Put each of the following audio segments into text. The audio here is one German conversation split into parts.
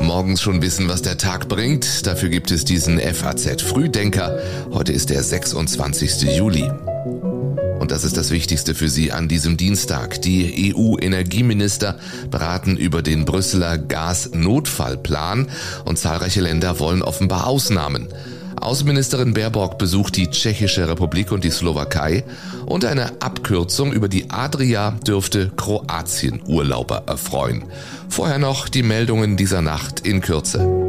Morgens schon wissen, was der Tag bringt. Dafür gibt es diesen FAZ Frühdenker. Heute ist der 26. Juli. Und das ist das Wichtigste für Sie an diesem Dienstag. Die EU-Energieminister beraten über den Brüsseler Gasnotfallplan und zahlreiche Länder wollen offenbar Ausnahmen. Außenministerin Baerbock besucht die Tschechische Republik und die Slowakei und eine Abkürzung über die Adria dürfte Kroatien Urlauber erfreuen. Vorher noch die Meldungen dieser Nacht in Kürze.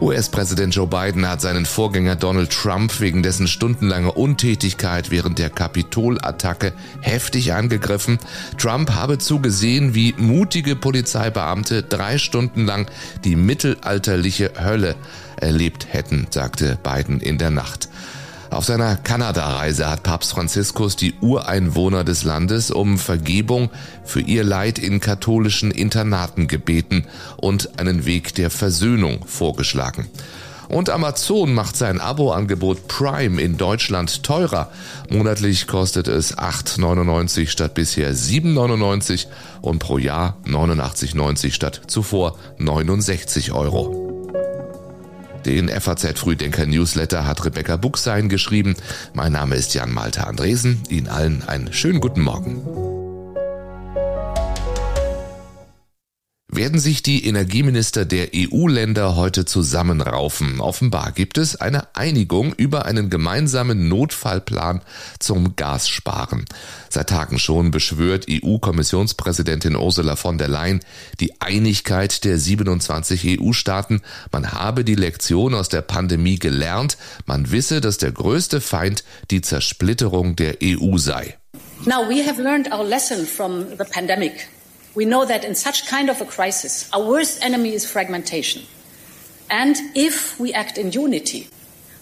US-Präsident Joe Biden hat seinen Vorgänger Donald Trump wegen dessen stundenlanger Untätigkeit während der Kapitolattacke heftig angegriffen. Trump habe zugesehen, wie mutige Polizeibeamte drei Stunden lang die mittelalterliche Hölle erlebt hätten, sagte Biden in der Nacht. Auf seiner Kanada-Reise hat Papst Franziskus die Ureinwohner des Landes um Vergebung für ihr Leid in katholischen Internaten gebeten und einen Weg der Versöhnung vorgeschlagen. Und Amazon macht sein Abo-Angebot Prime in Deutschland teurer. Monatlich kostet es 8,99 statt bisher 7,99 und pro Jahr 89,90 statt zuvor 69 Euro. Den FAZ Frühdenker Newsletter hat Rebecca Buchsein geschrieben. Mein Name ist Jan Malte Andresen. Ihnen allen einen schönen guten Morgen. Werden sich die Energieminister der EU-Länder heute zusammenraufen. Offenbar gibt es eine Einigung über einen gemeinsamen Notfallplan zum Gassparen. Seit Tagen schon beschwört EU-Kommissionspräsidentin Ursula von der Leyen die Einigkeit der 27 EU-Staaten. Man habe die Lektion aus der Pandemie gelernt. Man wisse, dass der größte Feind die Zersplitterung der EU sei. Now we have learned our lesson from the pandemic. We know that in such kind of a crisis, our worst enemy is fragmentation. And if we act in unity,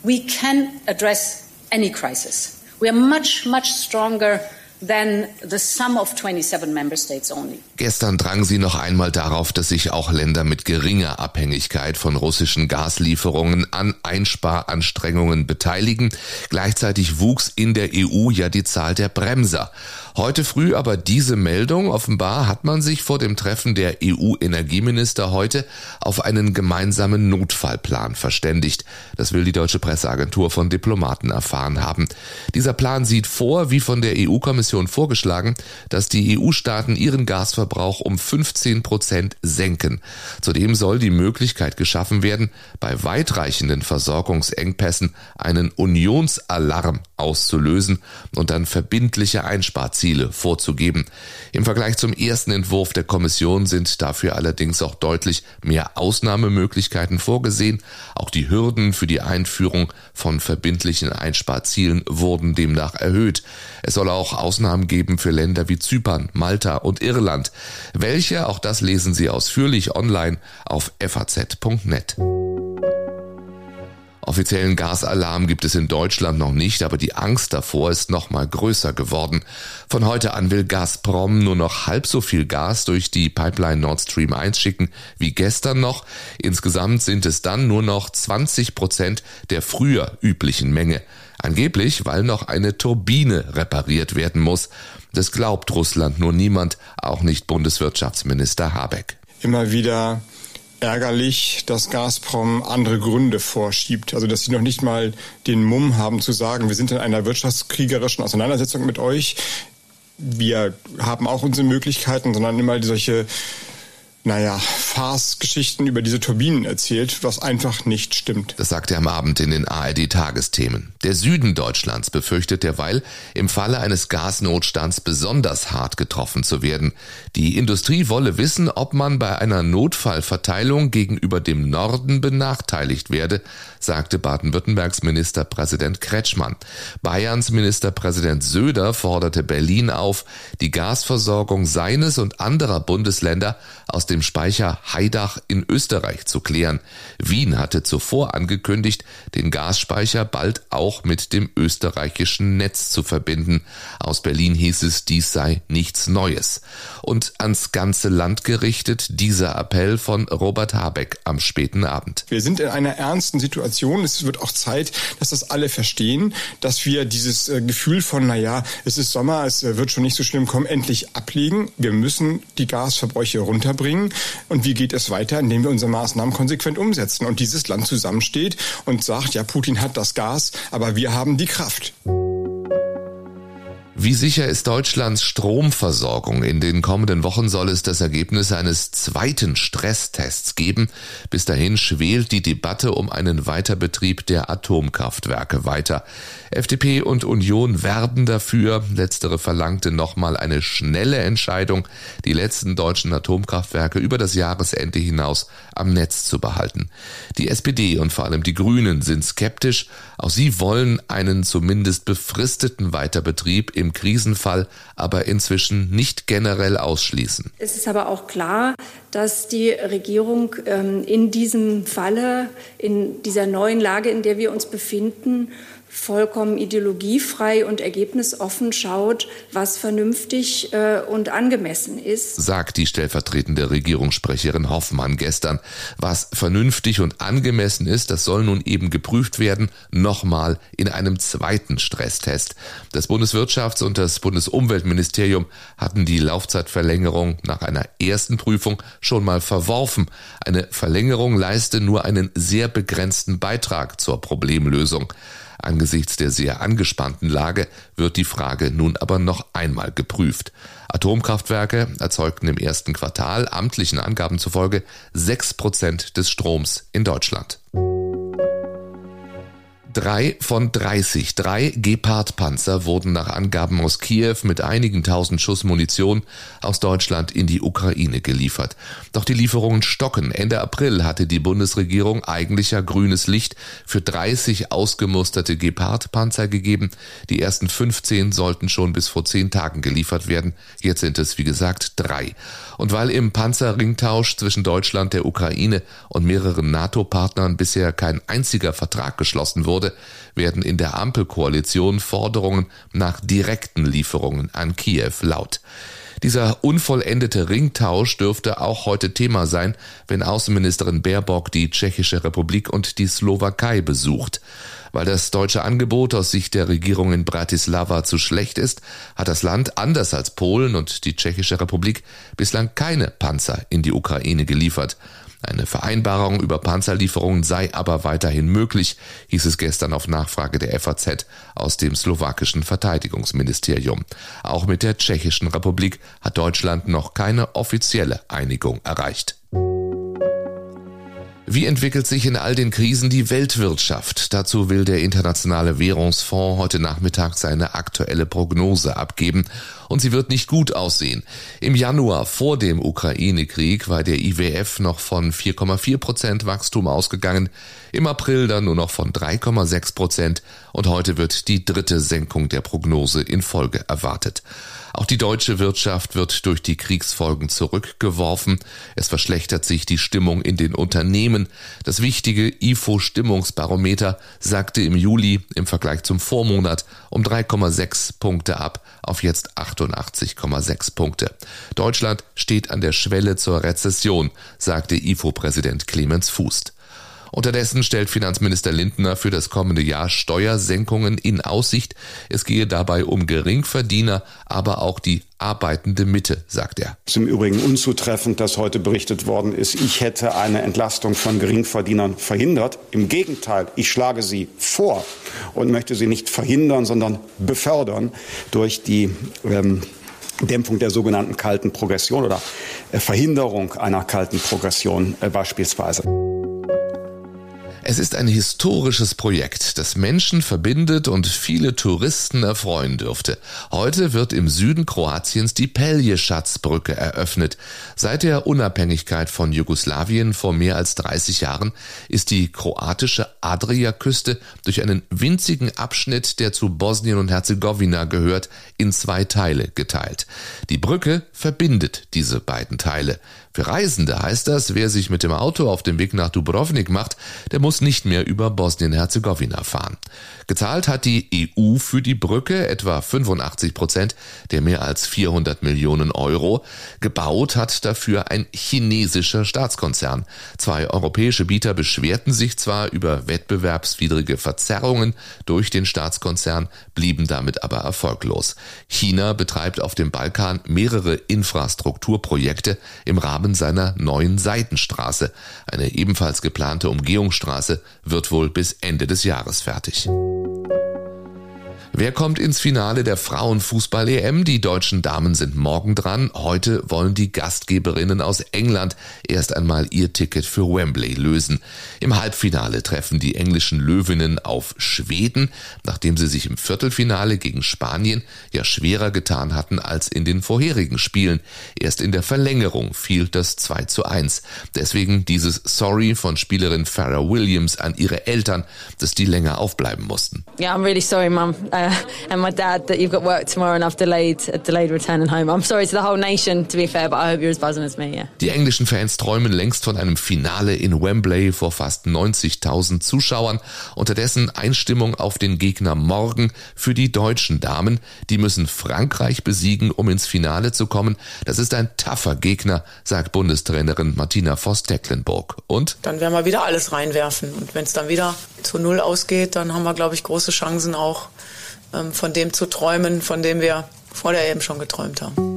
we can address any crisis. We are much, much stronger than the sum of 27 member states only. Gestern drang sie noch einmal darauf, dass sich auch Länder mit geringer Abhängigkeit von russischen Gaslieferungen an Einsparanstrengungen beteiligen. Gleichzeitig wuchs in der EU ja die Zahl der Bremser. Heute früh aber diese Meldung. Offenbar hat man sich vor dem Treffen der EU-Energieminister heute auf einen gemeinsamen Notfallplan verständigt. Das will die deutsche Presseagentur von Diplomaten erfahren haben. Dieser Plan sieht vor, wie von der EU-Kommission vorgeschlagen, dass die EU-Staaten ihren Gasverbrauch um 15 Prozent senken. Zudem soll die Möglichkeit geschaffen werden, bei weitreichenden Versorgungsengpässen einen Unionsalarm auszulösen und dann verbindliche Einsparziele Ziele vorzugeben. Im Vergleich zum ersten Entwurf der Kommission sind dafür allerdings auch deutlich mehr Ausnahmemöglichkeiten vorgesehen. Auch die Hürden für die Einführung von verbindlichen Einsparzielen wurden demnach erhöht. Es soll auch Ausnahmen geben für Länder wie Zypern, Malta und Irland. Welche, auch das lesen Sie ausführlich online auf faz.net. Offiziellen Gasalarm gibt es in Deutschland noch nicht, aber die Angst davor ist noch mal größer geworden. Von heute an will Gazprom nur noch halb so viel Gas durch die Pipeline Nord Stream 1 schicken wie gestern noch. Insgesamt sind es dann nur noch 20 Prozent der früher üblichen Menge. Angeblich, weil noch eine Turbine repariert werden muss. Das glaubt Russland nur niemand, auch nicht Bundeswirtschaftsminister Habeck. Immer wieder ärgerlich, dass Gazprom andere Gründe vorschiebt. Also dass sie noch nicht mal den Mumm haben zu sagen, wir sind in einer wirtschaftskriegerischen Auseinandersetzung mit euch. Wir haben auch unsere Möglichkeiten, sondern immer solche naja, Farce-Geschichten über diese Turbinen erzählt, was einfach nicht stimmt. Das sagt er am Abend in den ARD-Tagesthemen. Der Süden Deutschlands befürchtet derweil, im Falle eines Gasnotstands besonders hart getroffen zu werden. Die Industrie wolle wissen, ob man bei einer Notfallverteilung gegenüber dem Norden benachteiligt werde, sagte Baden-Württembergs Ministerpräsident Kretschmann. Bayerns Ministerpräsident Söder forderte Berlin auf, die Gasversorgung seines und anderer Bundesländer aus dem dem Speicher Heidach in Österreich zu klären. Wien hatte zuvor angekündigt, den Gasspeicher bald auch mit dem österreichischen Netz zu verbinden. Aus Berlin hieß es, dies sei nichts Neues. Und ans ganze Land gerichtet dieser Appell von Robert Habeck am späten Abend. Wir sind in einer ernsten Situation. Es wird auch Zeit, dass das alle verstehen, dass wir dieses äh, Gefühl von, naja, es ist Sommer, es äh, wird schon nicht so schlimm kommen, endlich ablegen. Wir müssen die Gasverbräuche runterbringen. Und wie geht es weiter? Indem wir unsere Maßnahmen konsequent umsetzen und dieses Land zusammensteht und sagt, ja, Putin hat das Gas, aber wir haben die Kraft. Wie sicher ist Deutschlands Stromversorgung? In den kommenden Wochen soll es das Ergebnis eines zweiten Stresstests geben. Bis dahin schwelt die Debatte um einen Weiterbetrieb der Atomkraftwerke weiter. FDP und Union werben dafür. Letztere verlangte nochmal eine schnelle Entscheidung, die letzten deutschen Atomkraftwerke über das Jahresende hinaus am Netz zu behalten. Die SPD und vor allem die Grünen sind skeptisch. Auch sie wollen einen zumindest befristeten Weiterbetrieb im Krisenfall aber inzwischen nicht generell ausschließen. Es ist aber auch klar, dass die Regierung ähm, in diesem Falle, in dieser neuen Lage, in der wir uns befinden, vollkommen ideologiefrei und ergebnisoffen schaut, was vernünftig äh, und angemessen ist. Sagt die stellvertretende Regierungssprecherin Hoffmann gestern. Was vernünftig und angemessen ist, das soll nun eben geprüft werden, nochmal in einem zweiten Stresstest. Das Bundeswirtschafts- und das Bundesumweltministerium hatten die Laufzeitverlängerung nach einer ersten Prüfung schon mal verworfen. Eine Verlängerung leiste nur einen sehr begrenzten Beitrag zur Problemlösung. Angesichts der sehr angespannten Lage wird die Frage nun aber noch einmal geprüft. Atomkraftwerke erzeugten im ersten Quartal amtlichen Angaben zufolge sechs Prozent des Stroms in Deutschland. Drei von 30, drei Gepard-Panzer wurden nach Angaben aus Kiew mit einigen tausend Schuss Munition aus Deutschland in die Ukraine geliefert. Doch die Lieferungen stocken. Ende April hatte die Bundesregierung eigentlich ja grünes Licht für 30 ausgemusterte Gepard-Panzer gegeben. Die ersten 15 sollten schon bis vor zehn Tagen geliefert werden. Jetzt sind es, wie gesagt, drei. Und weil im Panzerringtausch zwischen Deutschland, der Ukraine und mehreren NATO-Partnern bisher kein einziger Vertrag geschlossen wurde, werden in der Ampelkoalition Forderungen nach direkten Lieferungen an Kiew laut. Dieser unvollendete Ringtausch dürfte auch heute Thema sein, wenn Außenministerin Baerbock die Tschechische Republik und die Slowakei besucht. Weil das deutsche Angebot aus Sicht der Regierung in Bratislava zu schlecht ist, hat das Land anders als Polen und die Tschechische Republik bislang keine Panzer in die Ukraine geliefert. Eine Vereinbarung über Panzerlieferungen sei aber weiterhin möglich, hieß es gestern auf Nachfrage der FAZ aus dem slowakischen Verteidigungsministerium. Auch mit der Tschechischen Republik hat Deutschland noch keine offizielle Einigung erreicht. Wie entwickelt sich in all den Krisen die Weltwirtschaft? Dazu will der Internationale Währungsfonds heute Nachmittag seine aktuelle Prognose abgeben. Und sie wird nicht gut aussehen. Im Januar vor dem Ukraine-Krieg war der IWF noch von 4,4 Prozent Wachstum ausgegangen, im April dann nur noch von 3,6 Prozent und heute wird die dritte Senkung der Prognose in Folge erwartet. Auch die deutsche Wirtschaft wird durch die Kriegsfolgen zurückgeworfen. Es verschlechtert sich die Stimmung in den Unternehmen. Das wichtige IFO-Stimmungsbarometer sagte im Juli im Vergleich zum Vormonat um 3,6 Punkte ab auf jetzt 88,6 Punkte. Deutschland steht an der Schwelle zur Rezession, sagte IFO-Präsident Clemens Fußt. Unterdessen stellt Finanzminister Lindner für das kommende Jahr Steuersenkungen in Aussicht. Es gehe dabei um Geringverdiener, aber auch die arbeitende Mitte, sagt er. Es ist im Übrigen unzutreffend, dass heute berichtet worden ist, ich hätte eine Entlastung von Geringverdienern verhindert. Im Gegenteil, ich schlage sie vor und möchte sie nicht verhindern, sondern befördern durch die ähm, Dämpfung der sogenannten kalten Progression oder äh, Verhinderung einer kalten Progression äh, beispielsweise. Es ist ein historisches Projekt, das Menschen verbindet und viele Touristen erfreuen dürfte. Heute wird im Süden Kroatiens die Pelje-Schatzbrücke eröffnet. Seit der Unabhängigkeit von Jugoslawien vor mehr als 30 Jahren ist die kroatische Adriaküste durch einen winzigen Abschnitt, der zu Bosnien und Herzegowina gehört, in zwei Teile geteilt. Die Brücke verbindet diese beiden Teile. Für Reisende heißt das, wer sich mit dem Auto auf dem Weg nach Dubrovnik macht, der muss nicht mehr über Bosnien-Herzegowina fahren. Gezahlt hat die EU für die Brücke etwa 85 Prozent der mehr als 400 Millionen Euro. Gebaut hat dafür ein chinesischer Staatskonzern. Zwei europäische Bieter beschwerten sich zwar über wettbewerbswidrige Verzerrungen durch den Staatskonzern, blieben damit aber erfolglos. China betreibt auf dem Balkan mehrere Infrastrukturprojekte im Rahmen Rahmen seiner neuen Seitenstraße. Eine ebenfalls geplante Umgehungsstraße wird wohl bis Ende des Jahres fertig. Wer kommt ins Finale der Frauenfußball-EM? Die deutschen Damen sind morgen dran. Heute wollen die Gastgeberinnen aus England erst einmal ihr Ticket für Wembley lösen. Im Halbfinale treffen die englischen Löwinnen auf Schweden, nachdem sie sich im Viertelfinale gegen Spanien ja schwerer getan hatten als in den vorherigen Spielen. Erst in der Verlängerung fiel das 2 zu 1. Deswegen dieses Sorry von Spielerin Farrah Williams an ihre Eltern, dass die länger aufbleiben mussten. Yeah, I'm really sorry, Mum. Uh uh, and my dad that you've got work tomorrow and I've delayed a delayed returning home. I'm sorry to the whole nation, to be fair, but I hope you're as buzzing as me. Yeah. Die englischen Fans träumen längst von einem Finale in Wembley vor fast 90.000 Zuschauern. Unterdessen Einstimmung auf den Gegner morgen für die deutschen Damen. Die müssen Frankreich besiegen, um ins Finale zu kommen. Das ist ein tougher Gegner, sagt Bundestrainerin Martina Voss-Tecklenburg. Und? Dann werden wir wieder alles reinwerfen. Und wenn es dann wieder zu Null ausgeht, dann haben wir, glaube ich, große Chancen auch von dem zu träumen, von dem wir vor der EM schon geträumt haben.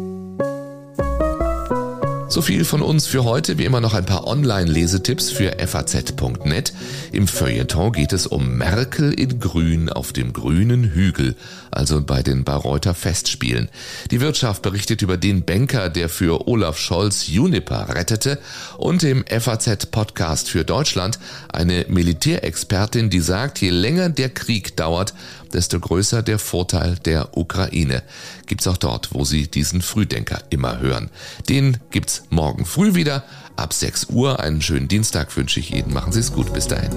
So viel von uns für heute. Wie immer noch ein paar Online-Lesetipps für faz.net. Im Feuilleton geht es um Merkel in Grün auf dem grünen Hügel, also bei den Bayreuther Festspielen. Die Wirtschaft berichtet über den Banker, der für Olaf Scholz Juniper rettete und im FAZ-Podcast für Deutschland eine Militärexpertin, die sagt, je länger der Krieg dauert, desto größer der Vorteil der Ukraine. Gibt's auch dort, wo Sie diesen Frühdenker immer hören. Den gibt's morgen früh wieder ab 6 Uhr. Einen schönen Dienstag wünsche ich Ihnen. Machen Sie es gut. Bis dahin.